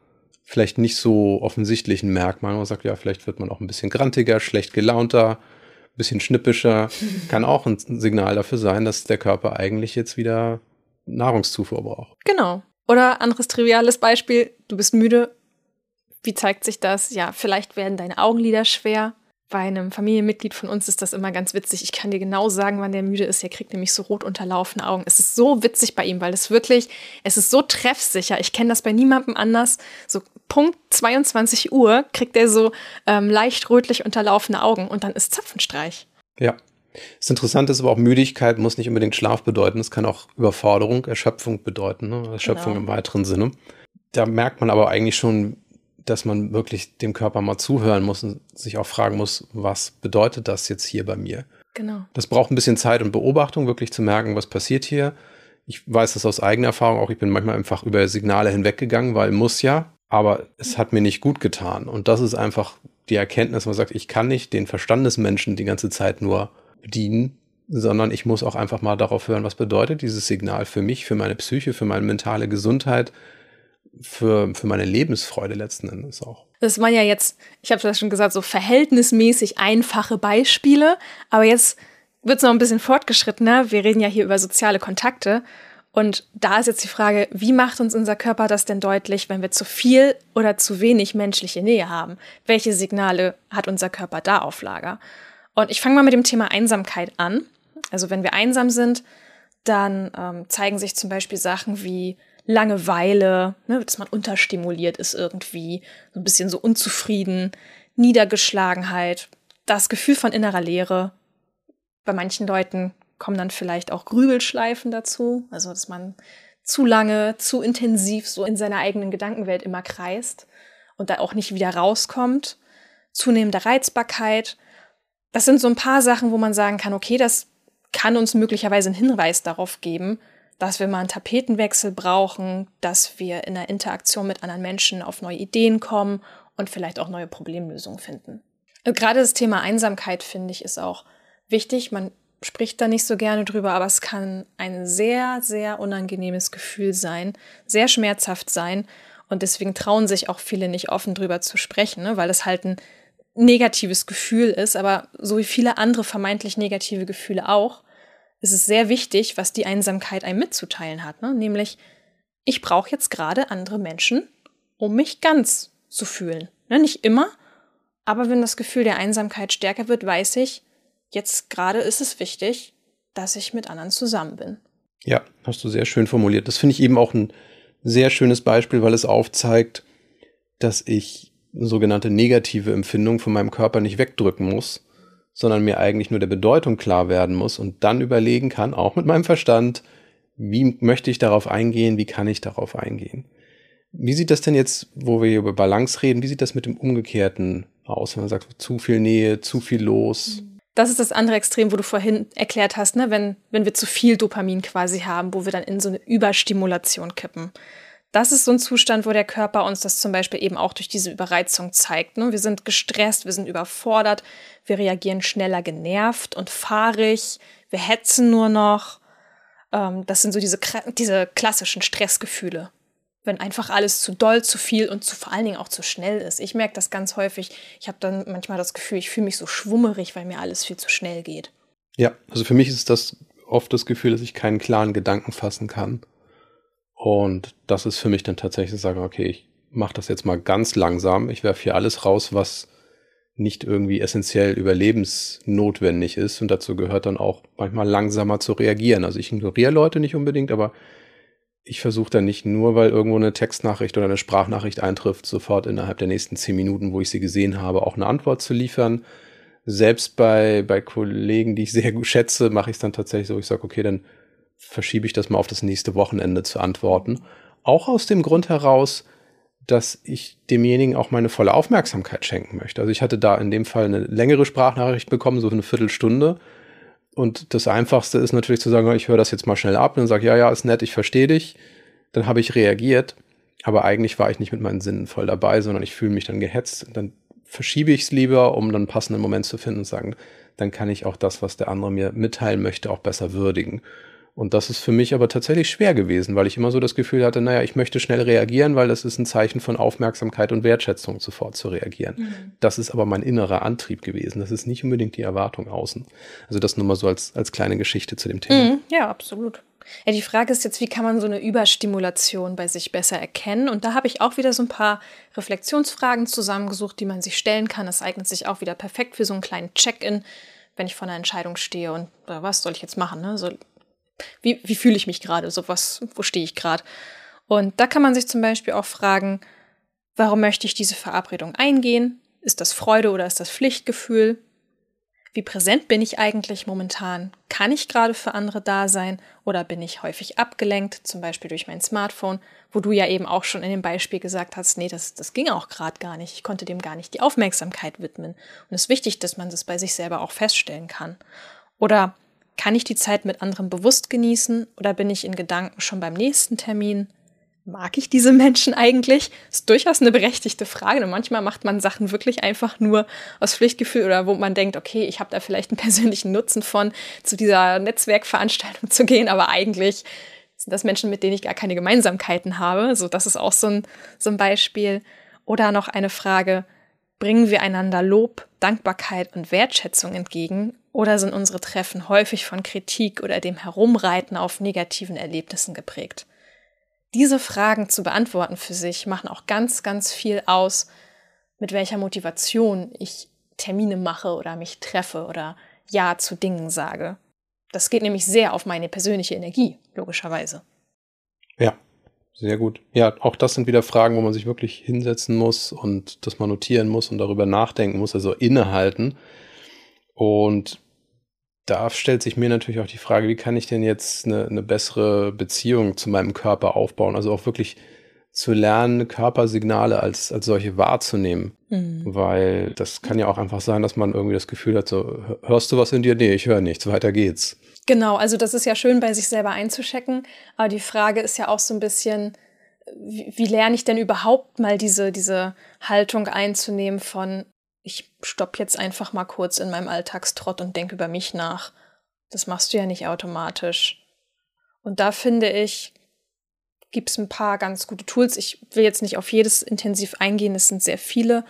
Speaker 2: vielleicht nicht so offensichtlichen Merkmalen. Man sagt, ja, vielleicht wird man auch ein bisschen grantiger, schlecht gelaunter, bisschen schnippischer. Kann auch ein Signal dafür sein, dass der Körper eigentlich jetzt wieder Nahrungszufuhr braucht.
Speaker 1: Genau. Oder anderes triviales Beispiel, du bist müde. Wie zeigt sich das? Ja, vielleicht werden deine Augenlider schwer. Bei einem Familienmitglied von uns ist das immer ganz witzig. Ich kann dir genau sagen, wann der müde ist. Er kriegt nämlich so rot unterlaufene Augen. Es ist so witzig bei ihm, weil es wirklich, es ist so treffsicher. Ich kenne das bei niemandem anders. So Punkt 22 Uhr kriegt er so ähm, leicht rötlich unterlaufene Augen und dann ist Zapfenstreich.
Speaker 2: Ja, das Interessante ist aber auch, Müdigkeit muss nicht unbedingt Schlaf bedeuten. Es kann auch Überforderung, Erschöpfung bedeuten, ne? Erschöpfung genau. im weiteren Sinne. Da merkt man aber eigentlich schon, dass man wirklich dem Körper mal zuhören muss und sich auch fragen muss, was bedeutet das jetzt hier bei mir?
Speaker 1: Genau.
Speaker 2: Das braucht ein bisschen Zeit und Beobachtung, wirklich zu merken, was passiert hier. Ich weiß das aus eigener Erfahrung auch. Ich bin manchmal einfach über Signale hinweggegangen, weil muss ja, aber es hat mir nicht gut getan. Und das ist einfach die Erkenntnis, man sagt, ich kann nicht den Verstandesmenschen die ganze Zeit nur bedienen, sondern ich muss auch einfach mal darauf hören, was bedeutet dieses Signal für mich, für meine Psyche, für meine mentale Gesundheit, für, für meine Lebensfreude letzten Endes auch.
Speaker 1: Das waren ja jetzt, ich habe das schon gesagt, so verhältnismäßig einfache Beispiele, aber jetzt wird es noch ein bisschen fortgeschrittener. Wir reden ja hier über soziale Kontakte. Und da ist jetzt die Frage, wie macht uns unser Körper das denn deutlich, wenn wir zu viel oder zu wenig menschliche Nähe haben? Welche Signale hat unser Körper da auf Lager? Und ich fange mal mit dem Thema Einsamkeit an. Also wenn wir einsam sind, dann ähm, zeigen sich zum Beispiel Sachen wie Langeweile, ne, dass man unterstimuliert ist irgendwie, so ein bisschen so unzufrieden, Niedergeschlagenheit, das Gefühl von innerer Leere. Bei manchen Leuten kommen dann vielleicht auch Grübelschleifen dazu, also dass man zu lange, zu intensiv so in seiner eigenen Gedankenwelt immer kreist und da auch nicht wieder rauskommt. Zunehmende Reizbarkeit, das sind so ein paar Sachen, wo man sagen kann, okay, das kann uns möglicherweise einen Hinweis darauf geben, dass wir mal einen Tapetenwechsel brauchen, dass wir in der Interaktion mit anderen Menschen auf neue Ideen kommen und vielleicht auch neue Problemlösungen finden. Gerade das Thema Einsamkeit, finde ich, ist auch wichtig. Man spricht da nicht so gerne drüber, aber es kann ein sehr, sehr unangenehmes Gefühl sein, sehr schmerzhaft sein. Und deswegen trauen sich auch viele nicht offen drüber zu sprechen, ne? weil es halt ein negatives Gefühl ist, aber so wie viele andere vermeintlich negative Gefühle auch, ist es sehr wichtig, was die Einsamkeit einem mitzuteilen hat. Ne? Nämlich, ich brauche jetzt gerade andere Menschen, um mich ganz zu fühlen. Ne? Nicht immer, aber wenn das Gefühl der Einsamkeit stärker wird, weiß ich, jetzt gerade ist es wichtig, dass ich mit anderen zusammen bin.
Speaker 2: Ja, hast du sehr schön formuliert. Das finde ich eben auch ein sehr schönes Beispiel, weil es aufzeigt, dass ich sogenannte negative Empfindung von meinem Körper nicht wegdrücken muss, sondern mir eigentlich nur der Bedeutung klar werden muss und dann überlegen kann, auch mit meinem Verstand, wie möchte ich darauf eingehen, wie kann ich darauf eingehen. Wie sieht das denn jetzt, wo wir hier über Balance reden, wie sieht das mit dem Umgekehrten aus, wenn man sagt, zu viel Nähe, zu viel los?
Speaker 1: Das ist das andere Extrem, wo du vorhin erklärt hast, ne? wenn, wenn wir zu viel Dopamin quasi haben, wo wir dann in so eine Überstimulation kippen. Das ist so ein Zustand, wo der Körper uns das zum Beispiel eben auch durch diese Überreizung zeigt. Ne? Wir sind gestresst, wir sind überfordert, wir reagieren schneller genervt und fahrig, wir hetzen nur noch. Ähm, das sind so diese, diese klassischen Stressgefühle. Wenn einfach alles zu doll, zu viel und zu vor allen Dingen auch zu schnell ist. Ich merke das ganz häufig. Ich habe dann manchmal das Gefühl, ich fühle mich so schwummerig, weil mir alles viel zu schnell geht.
Speaker 2: Ja, also für mich ist das oft das Gefühl, dass ich keinen klaren Gedanken fassen kann. Und das ist für mich dann tatsächlich zu sagen, okay, ich mache das jetzt mal ganz langsam. Ich werfe hier alles raus, was nicht irgendwie essentiell überlebensnotwendig ist. Und dazu gehört dann auch manchmal langsamer zu reagieren. Also ich ignoriere Leute nicht unbedingt, aber ich versuche dann nicht nur, weil irgendwo eine Textnachricht oder eine Sprachnachricht eintrifft, sofort innerhalb der nächsten zehn Minuten, wo ich sie gesehen habe, auch eine Antwort zu liefern. Selbst bei, bei Kollegen, die ich sehr gut schätze, mache ich es dann tatsächlich so, ich sage, okay, dann verschiebe ich das mal auf das nächste Wochenende zu antworten. Auch aus dem Grund heraus, dass ich demjenigen auch meine volle Aufmerksamkeit schenken möchte. Also ich hatte da in dem Fall eine längere Sprachnachricht bekommen, so eine Viertelstunde. Und das Einfachste ist natürlich zu sagen, ich höre das jetzt mal schnell ab und sage, ja, ja, ist nett, ich verstehe dich. Dann habe ich reagiert, aber eigentlich war ich nicht mit meinen Sinnen voll dabei, sondern ich fühle mich dann gehetzt. Dann verschiebe ich es lieber, um dann einen passenden Moment zu finden und sagen, dann kann ich auch das, was der andere mir mitteilen möchte, auch besser würdigen. Und das ist für mich aber tatsächlich schwer gewesen, weil ich immer so das Gefühl hatte, naja, ich möchte schnell reagieren, weil das ist ein Zeichen von Aufmerksamkeit und Wertschätzung, sofort zu reagieren. Mhm. Das ist aber mein innerer Antrieb gewesen. Das ist nicht unbedingt die Erwartung außen. Also das nur mal so als, als kleine Geschichte zu dem Thema.
Speaker 1: Mhm, ja, absolut. Ja, die Frage ist jetzt, wie kann man so eine Überstimulation bei sich besser erkennen? Und da habe ich auch wieder so ein paar Reflexionsfragen zusammengesucht, die man sich stellen kann. Das eignet sich auch wieder perfekt für so einen kleinen Check-in, wenn ich vor einer Entscheidung stehe und äh, was soll ich jetzt machen? Ne? So wie, wie fühle ich mich gerade? So was, wo stehe ich gerade? Und da kann man sich zum Beispiel auch fragen, warum möchte ich diese Verabredung eingehen? Ist das Freude oder ist das Pflichtgefühl? Wie präsent bin ich eigentlich momentan? Kann ich gerade für andere da sein oder bin ich häufig abgelenkt, zum Beispiel durch mein Smartphone, wo du ja eben auch schon in dem Beispiel gesagt hast, nee, das, das ging auch gerade gar nicht. Ich konnte dem gar nicht die Aufmerksamkeit widmen. Und es ist wichtig, dass man das bei sich selber auch feststellen kann. Oder kann ich die Zeit mit anderen bewusst genießen oder bin ich in Gedanken schon beim nächsten Termin? Mag ich diese Menschen eigentlich? Ist durchaus eine berechtigte Frage. Und manchmal macht man Sachen wirklich einfach nur aus Pflichtgefühl oder wo man denkt, okay, ich habe da vielleicht einen persönlichen Nutzen von, zu dieser Netzwerkveranstaltung zu gehen, aber eigentlich sind das Menschen, mit denen ich gar keine Gemeinsamkeiten habe. So, das ist auch so ein, so ein Beispiel. Oder noch eine Frage, bringen wir einander Lob, Dankbarkeit und Wertschätzung entgegen oder sind unsere Treffen häufig von Kritik oder dem Herumreiten auf negativen Erlebnissen geprägt? Diese Fragen zu beantworten für sich machen auch ganz, ganz viel aus, mit welcher Motivation ich Termine mache oder mich treffe oder Ja zu Dingen sage. Das geht nämlich sehr auf meine persönliche Energie, logischerweise.
Speaker 2: Ja, sehr gut. Ja, auch das sind wieder Fragen, wo man sich wirklich hinsetzen muss und das mal notieren muss und darüber nachdenken muss, also innehalten. Und da stellt sich mir natürlich auch die Frage, wie kann ich denn jetzt eine, eine bessere Beziehung zu meinem Körper aufbauen? Also auch wirklich zu lernen, Körpersignale als, als solche wahrzunehmen. Mhm. Weil das kann ja auch einfach sein, dass man irgendwie das Gefühl hat, so, hörst du was in dir? Nee, ich höre nichts, weiter geht's.
Speaker 1: Genau, also das ist ja schön, bei sich selber einzuschecken. Aber die Frage ist ja auch so ein bisschen, wie, wie lerne ich denn überhaupt mal diese, diese Haltung einzunehmen von, ich stopp jetzt einfach mal kurz in meinem Alltagstrott und denke über mich nach. Das machst du ja nicht automatisch. Und da finde ich, gibt es ein paar ganz gute Tools. Ich will jetzt nicht auf jedes intensiv eingehen, es sind sehr viele,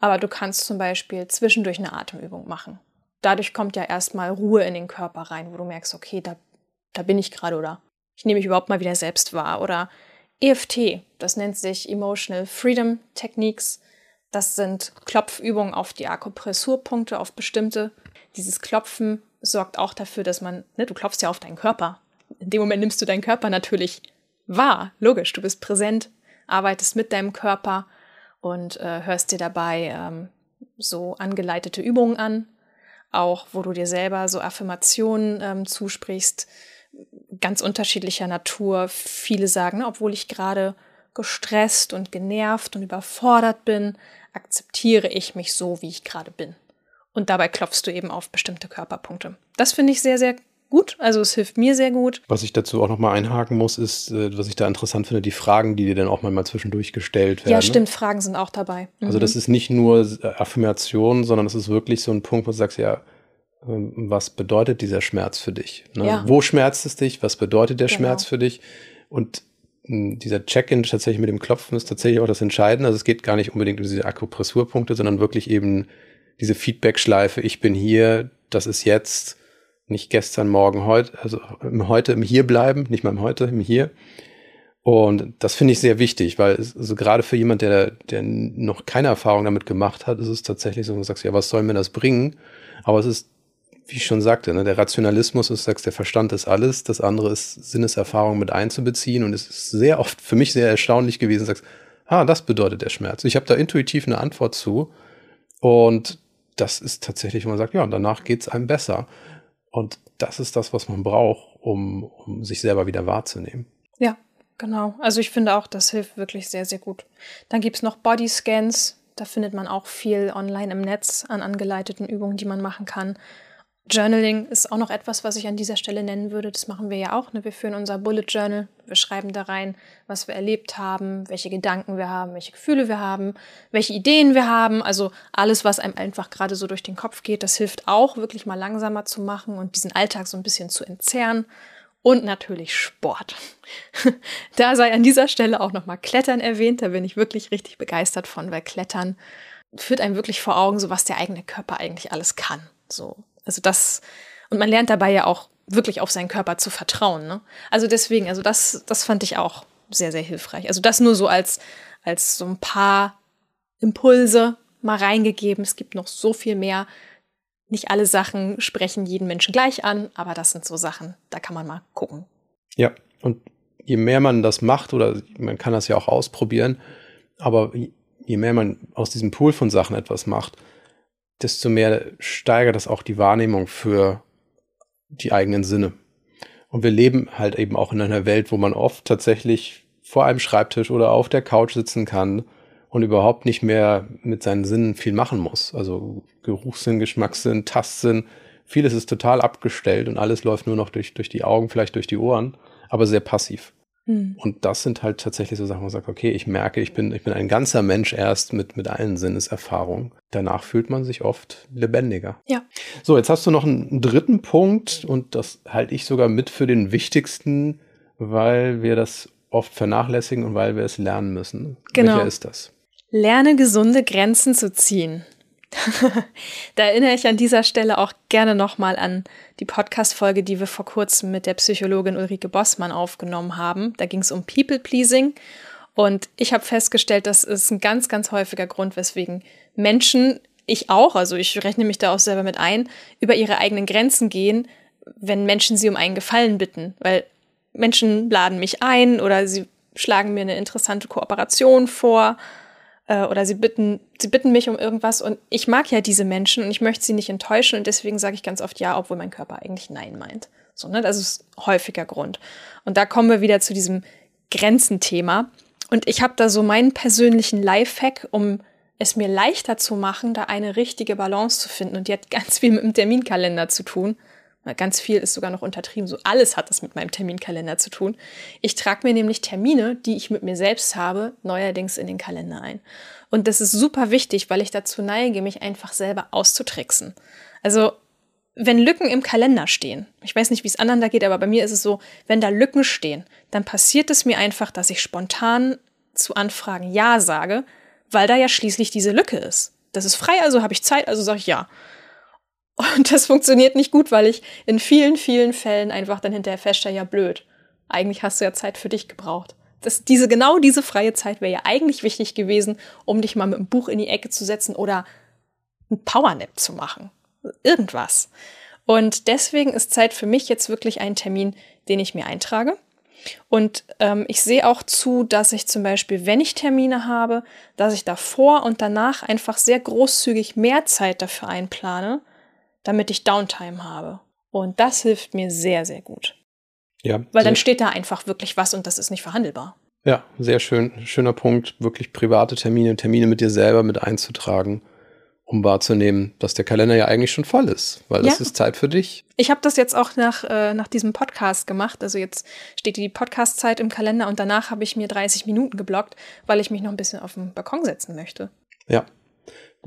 Speaker 1: aber du kannst zum Beispiel zwischendurch eine Atemübung machen. Dadurch kommt ja erstmal Ruhe in den Körper rein, wo du merkst, okay, da, da bin ich gerade oder ich nehme mich überhaupt mal wieder selbst wahr. Oder EFT, das nennt sich Emotional Freedom Techniques. Das sind Klopfübungen auf die Akupressurpunkte, auf bestimmte. Dieses Klopfen sorgt auch dafür, dass man, ne, du klopfst ja auf deinen Körper. In dem Moment nimmst du deinen Körper natürlich wahr. Logisch, du bist präsent, arbeitest mit deinem Körper und äh, hörst dir dabei ähm, so angeleitete Übungen an. Auch wo du dir selber so Affirmationen ähm, zusprichst, ganz unterschiedlicher Natur. Viele sagen, obwohl ich gerade gestresst und genervt und überfordert bin, akzeptiere ich mich so, wie ich gerade bin. Und dabei klopfst du eben auf bestimmte Körperpunkte. Das finde ich sehr, sehr gut. Also es hilft mir sehr gut.
Speaker 2: Was ich dazu auch nochmal einhaken muss, ist, äh, was ich da interessant finde, die Fragen, die dir dann auch mal zwischendurch gestellt werden.
Speaker 1: Ja, stimmt, Fragen sind auch dabei.
Speaker 2: Mhm. Also das ist nicht nur äh, Affirmation, sondern es ist wirklich so ein Punkt, wo du sagst, ja, ähm, was bedeutet dieser Schmerz für dich? Ne? Ja. Wo schmerzt es dich? Was bedeutet der genau. Schmerz für dich? Und dieser Check-in tatsächlich mit dem Klopfen ist tatsächlich auch das Entscheidende. Also es geht gar nicht unbedingt um diese Akupressurpunkte, sondern wirklich eben diese Feedback-Schleife. Ich bin hier, das ist jetzt, nicht gestern, morgen, heute, also im Heute, im Hier bleiben, nicht mal im Heute, im Hier. Und das finde ich sehr wichtig, weil es, also gerade für jemand, der, der noch keine Erfahrung damit gemacht hat, ist es tatsächlich so, du sagst, ja, was soll mir das bringen? Aber es ist wie ich schon sagte, ne, der Rationalismus ist, sagst, der Verstand ist alles, das andere ist Sinneserfahrung mit einzubeziehen und es ist sehr oft für mich sehr erstaunlich gewesen, sagst, ah, das bedeutet der Schmerz. Ich habe da intuitiv eine Antwort zu und das ist tatsächlich, wo man sagt, ja, und danach geht's einem besser. Und das ist das, was man braucht, um, um sich selber wieder wahrzunehmen.
Speaker 1: Ja, genau. Also ich finde auch, das hilft wirklich sehr, sehr gut. Dann gibt's noch Bodyscans. Da findet man auch viel online im Netz an angeleiteten Übungen, die man machen kann Journaling ist auch noch etwas, was ich an dieser Stelle nennen würde. Das machen wir ja auch. Ne? Wir führen unser Bullet Journal. Wir schreiben da rein, was wir erlebt haben, welche Gedanken wir haben, welche Gefühle wir haben, welche Ideen wir haben. Also alles, was einem einfach gerade so durch den Kopf geht, das hilft auch, wirklich mal langsamer zu machen und diesen Alltag so ein bisschen zu entzerren. Und natürlich Sport. da sei an dieser Stelle auch nochmal Klettern erwähnt. Da bin ich wirklich richtig begeistert von, weil Klettern führt einem wirklich vor Augen, so was der eigene Körper eigentlich alles kann. So also das, und man lernt dabei ja auch wirklich auf seinen Körper zu vertrauen. Ne? Also deswegen, also das, das fand ich auch sehr, sehr hilfreich. Also das nur so als, als so ein paar Impulse mal reingegeben. Es gibt noch so viel mehr. Nicht alle Sachen sprechen jeden Menschen gleich an, aber das sind so Sachen, da kann man mal gucken.
Speaker 2: Ja, und je mehr man das macht, oder man kann das ja auch ausprobieren, aber je mehr man aus diesem Pool von Sachen etwas macht, desto mehr steigert das auch die Wahrnehmung für die eigenen Sinne. Und wir leben halt eben auch in einer Welt, wo man oft tatsächlich vor einem Schreibtisch oder auf der Couch sitzen kann und überhaupt nicht mehr mit seinen Sinnen viel machen muss. Also Geruchssinn, Geschmackssinn, Tastsinn, vieles ist total abgestellt und alles läuft nur noch durch, durch die Augen, vielleicht durch die Ohren, aber sehr passiv. Mhm. Und das sind halt tatsächlich so Sachen, wo man sagt, okay, ich merke, ich bin, ich bin ein ganzer Mensch erst mit, mit allen Sinneserfahrungen. Danach fühlt man sich oft lebendiger.
Speaker 1: Ja.
Speaker 2: So, jetzt hast du noch einen dritten Punkt und das halte ich sogar mit für den wichtigsten, weil wir das oft vernachlässigen und weil wir es lernen müssen.
Speaker 1: Genau.
Speaker 2: Welcher ist das?
Speaker 1: Lerne gesunde Grenzen zu ziehen. Da erinnere ich an dieser Stelle auch gerne nochmal an die Podcast-Folge, die wir vor kurzem mit der Psychologin Ulrike Bossmann aufgenommen haben. Da ging es um People-Pleasing. Und ich habe festgestellt, das ist ein ganz, ganz häufiger Grund, weswegen Menschen, ich auch, also ich rechne mich da auch selber mit ein, über ihre eigenen Grenzen gehen, wenn Menschen sie um einen Gefallen bitten. Weil Menschen laden mich ein oder sie schlagen mir eine interessante Kooperation vor äh, oder sie bitten, sie bitten mich um irgendwas und ich mag ja diese Menschen und ich möchte sie nicht enttäuschen und deswegen sage ich ganz oft ja, obwohl mein Körper eigentlich nein meint. So, ne? Das ist häufiger Grund. Und da kommen wir wieder zu diesem Grenzenthema. Und ich habe da so meinen persönlichen Lifehack, um es mir leichter zu machen, da eine richtige Balance zu finden. Und die hat ganz viel mit dem Terminkalender zu tun. Ganz viel ist sogar noch untertrieben. So alles hat das mit meinem Terminkalender zu tun. Ich trage mir nämlich Termine, die ich mit mir selbst habe, neuerdings in den Kalender ein. Und das ist super wichtig, weil ich dazu neige, mich einfach selber auszutricksen. Also, wenn Lücken im Kalender stehen, ich weiß nicht, wie es anderen da geht, aber bei mir ist es so, wenn da Lücken stehen, dann passiert es mir einfach, dass ich spontan zu Anfragen Ja sage, weil da ja schließlich diese Lücke ist. Das ist frei, also habe ich Zeit, also sage ich Ja. Und das funktioniert nicht gut, weil ich in vielen, vielen Fällen einfach dann hinterher feststelle, ja blöd. Eigentlich hast du ja Zeit für dich gebraucht. Das, diese, genau diese freie Zeit wäre ja eigentlich wichtig gewesen, um dich mal mit einem Buch in die Ecke zu setzen oder ein Powernap zu machen. Irgendwas. Und deswegen ist Zeit für mich jetzt wirklich ein Termin, den ich mir eintrage. Und ähm, ich sehe auch zu, dass ich zum Beispiel, wenn ich Termine habe, dass ich davor und danach einfach sehr großzügig mehr Zeit dafür einplane, damit ich Downtime habe. Und das hilft mir sehr, sehr gut.
Speaker 2: Ja.
Speaker 1: Weil dann steht da einfach wirklich was und das ist nicht verhandelbar.
Speaker 2: Ja, sehr schön. Schöner Punkt, wirklich private Termine, Termine mit dir selber mit einzutragen, um wahrzunehmen, dass der Kalender ja eigentlich schon voll ist, weil das ja. ist Zeit für dich.
Speaker 1: Ich habe das jetzt auch nach, äh, nach diesem Podcast gemacht. Also jetzt steht die Podcast-Zeit im Kalender und danach habe ich mir 30 Minuten geblockt, weil ich mich noch ein bisschen auf den Balkon setzen möchte.
Speaker 2: Ja.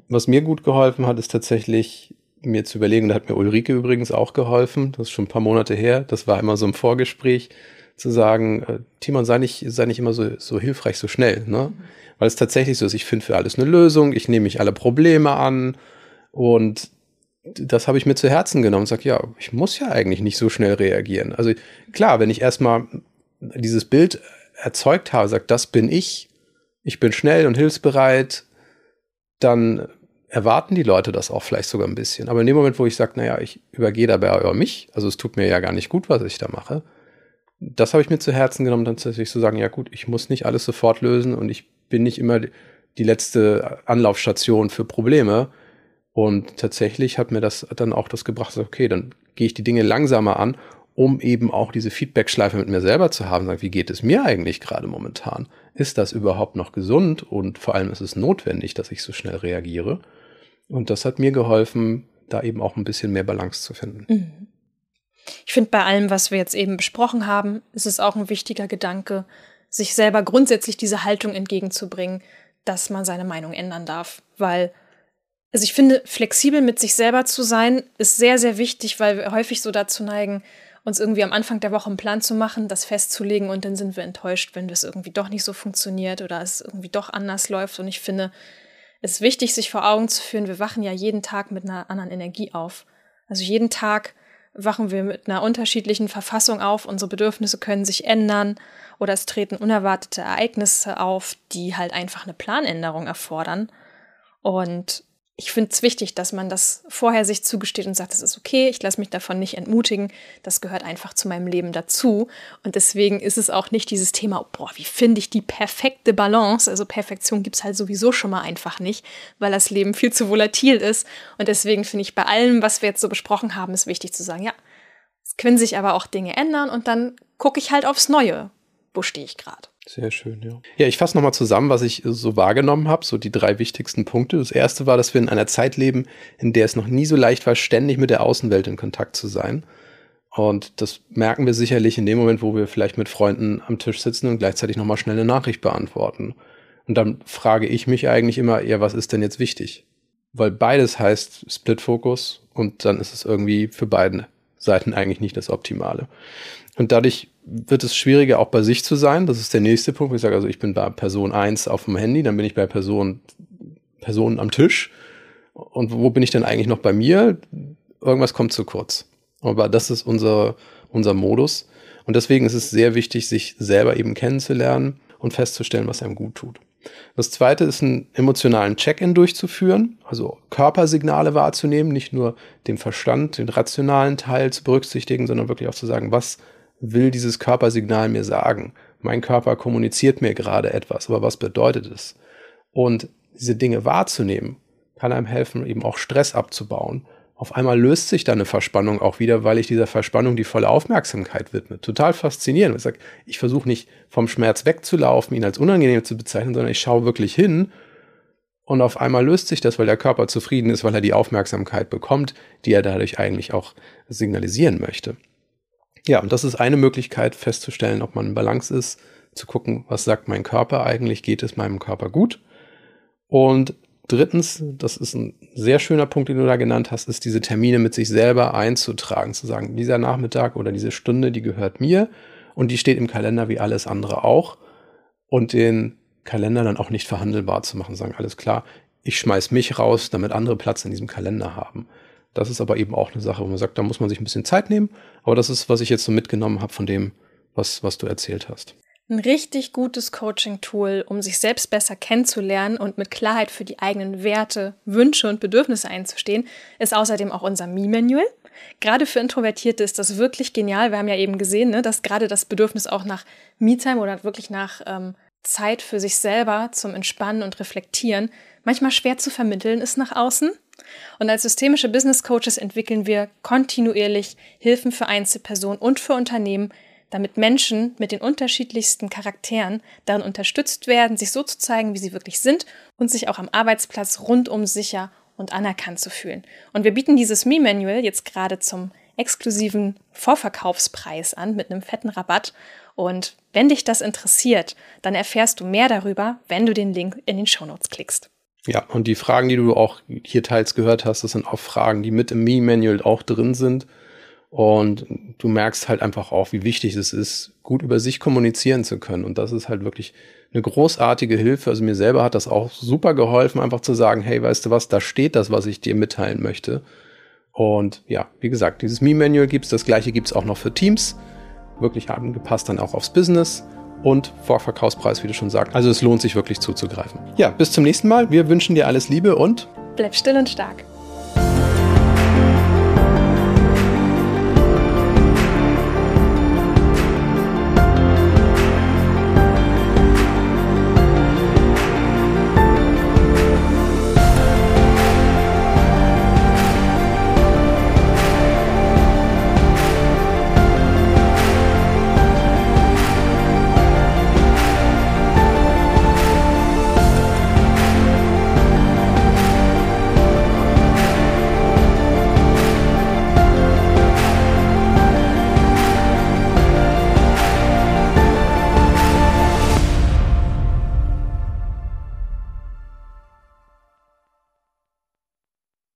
Speaker 2: Was mir gut geholfen hat, ist tatsächlich mir zu überlegen, da hat mir Ulrike übrigens auch geholfen, das ist schon ein paar Monate her, das war immer so im Vorgespräch, zu sagen, äh, Timon, sei nicht, sei nicht immer so, so hilfreich, so schnell, ne? Weil es tatsächlich so ist, ich finde für alles eine Lösung, ich nehme mich alle Probleme an und das habe ich mir zu Herzen genommen und sage, ja, ich muss ja eigentlich nicht so schnell reagieren. Also klar, wenn ich erstmal dieses Bild erzeugt habe, sagt, das bin ich, ich bin schnell und hilfsbereit, dann erwarten die Leute das auch vielleicht sogar ein bisschen. Aber in dem Moment, wo ich sage, naja, ich übergehe dabei über mich, also es tut mir ja gar nicht gut, was ich da mache, das habe ich mir zu Herzen genommen, dann tatsächlich zu sagen, ja gut, ich muss nicht alles sofort lösen und ich bin nicht immer die letzte Anlaufstation für Probleme. Und tatsächlich hat mir das dann auch das gebracht, okay, dann gehe ich die Dinge langsamer an, um eben auch diese Feedback-Schleife mit mir selber zu haben. Sagen, wie geht es mir eigentlich gerade momentan? Ist das überhaupt noch gesund? Und vor allem ist es notwendig, dass ich so schnell reagiere? Und das hat mir geholfen, da eben auch ein bisschen mehr Balance zu finden.
Speaker 1: Mhm. Ich finde, bei allem, was wir jetzt eben besprochen haben, ist es auch ein wichtiger Gedanke, sich selber grundsätzlich diese Haltung entgegenzubringen, dass man seine Meinung ändern darf. Weil, also ich finde, flexibel mit sich selber zu sein, ist sehr, sehr wichtig, weil wir häufig so dazu neigen, uns irgendwie am Anfang der Woche einen Plan zu machen, das festzulegen und dann sind wir enttäuscht, wenn das irgendwie doch nicht so funktioniert oder es irgendwie doch anders läuft. Und ich finde, ist wichtig, sich vor Augen zu führen, wir wachen ja jeden Tag mit einer anderen Energie auf. Also jeden Tag wachen wir mit einer unterschiedlichen Verfassung auf, unsere Bedürfnisse können sich ändern oder es treten unerwartete Ereignisse auf, die halt einfach eine Planänderung erfordern. Und ich finde es wichtig, dass man das vorher sich zugesteht und sagt, das ist okay, ich lasse mich davon nicht entmutigen, das gehört einfach zu meinem Leben dazu. Und deswegen ist es auch nicht dieses Thema, boah, wie finde ich die perfekte Balance? Also Perfektion gibt es halt sowieso schon mal einfach nicht, weil das Leben viel zu volatil ist. Und deswegen finde ich bei allem, was wir jetzt so besprochen haben, ist wichtig zu sagen, ja, es können sich aber auch Dinge ändern und dann gucke ich halt aufs Neue. Wo stehe ich gerade?
Speaker 2: Sehr schön, ja. Ja, ich fasse nochmal zusammen, was ich so wahrgenommen habe, so die drei wichtigsten Punkte. Das erste war, dass wir in einer Zeit leben, in der es noch nie so leicht war, ständig mit der Außenwelt in Kontakt zu sein. Und das merken wir sicherlich in dem Moment, wo wir vielleicht mit Freunden am Tisch sitzen und gleichzeitig nochmal schnell eine Nachricht beantworten. Und dann frage ich mich eigentlich immer, ja, was ist denn jetzt wichtig? Weil beides heißt Split-Fokus und dann ist es irgendwie für beide Seiten eigentlich nicht das Optimale. Und dadurch wird es schwieriger, auch bei sich zu sein. Das ist der nächste Punkt. Ich sage also, ich bin bei Person 1 auf dem Handy, dann bin ich bei Person, Personen am Tisch. Und wo bin ich denn eigentlich noch bei mir? Irgendwas kommt zu kurz. Aber das ist unser, unser Modus. Und deswegen ist es sehr wichtig, sich selber eben kennenzulernen und festzustellen, was einem gut tut. Das zweite ist, einen emotionalen Check-in durchzuführen, also Körpersignale wahrzunehmen, nicht nur den Verstand, den rationalen Teil zu berücksichtigen, sondern wirklich auch zu sagen, was will dieses Körpersignal mir sagen? Mein Körper kommuniziert mir gerade etwas, aber was bedeutet es? Und diese Dinge wahrzunehmen, kann einem helfen, eben auch Stress abzubauen. Auf einmal löst sich da eine Verspannung auch wieder, weil ich dieser Verspannung die volle Aufmerksamkeit widme. Total faszinierend. Ich ich versuche nicht vom Schmerz wegzulaufen, ihn als unangenehm zu bezeichnen, sondern ich schaue wirklich hin und auf einmal löst sich das, weil der Körper zufrieden ist, weil er die Aufmerksamkeit bekommt, die er dadurch eigentlich auch signalisieren möchte. Ja, und das ist eine Möglichkeit festzustellen, ob man in Balance ist, zu gucken, was sagt mein Körper eigentlich, geht es meinem Körper gut. Und drittens, das ist ein sehr schöner Punkt, den du da genannt hast, ist diese Termine mit sich selber einzutragen, zu sagen, dieser Nachmittag oder diese Stunde, die gehört mir und die steht im Kalender wie alles andere auch und den Kalender dann auch nicht verhandelbar zu machen, sagen, alles klar, ich schmeiß mich raus, damit andere Platz in diesem Kalender haben. Das ist aber eben auch eine Sache, wo man sagt, da muss man sich ein bisschen Zeit nehmen. Aber das ist, was ich jetzt so mitgenommen habe von dem, was, was du erzählt hast.
Speaker 1: Ein richtig gutes Coaching-Tool, um sich selbst besser kennenzulernen und mit Klarheit für die eigenen Werte, Wünsche und Bedürfnisse einzustehen, ist außerdem auch unser Me-Manual. Gerade für Introvertierte ist das wirklich genial. Wir haben ja eben gesehen, ne, dass gerade das Bedürfnis auch nach Me-Time oder wirklich nach ähm, Zeit für sich selber zum Entspannen und Reflektieren manchmal schwer zu vermitteln ist nach außen. Und als systemische Business Coaches entwickeln wir kontinuierlich Hilfen für Einzelpersonen und für Unternehmen, damit Menschen mit den unterschiedlichsten Charakteren darin unterstützt werden, sich so zu zeigen, wie sie wirklich sind und sich auch am Arbeitsplatz rundum sicher und anerkannt zu fühlen. Und wir bieten dieses Me-Manual jetzt gerade zum exklusiven Vorverkaufspreis an mit einem fetten Rabatt. Und wenn dich das interessiert, dann erfährst du mehr darüber, wenn du den Link in den Shownotes klickst.
Speaker 2: Ja, und die Fragen, die du auch hier teils gehört hast, das sind auch Fragen, die mit im Me-Manual auch drin sind. Und du merkst halt einfach auch, wie wichtig es ist, gut über sich kommunizieren zu können. Und das ist halt wirklich eine großartige Hilfe. Also mir selber hat das auch super geholfen, einfach zu sagen, hey, weißt du was, da steht das, was ich dir mitteilen möchte. Und ja, wie gesagt, dieses Me-Manual gibt's. Das gleiche gibt's auch noch für Teams. Wirklich angepasst dann auch aufs Business und Vorverkaufspreis, wie du schon sagst. Also es lohnt sich wirklich zuzugreifen. Ja, bis zum nächsten Mal. Wir wünschen dir alles Liebe und
Speaker 1: bleib still und stark.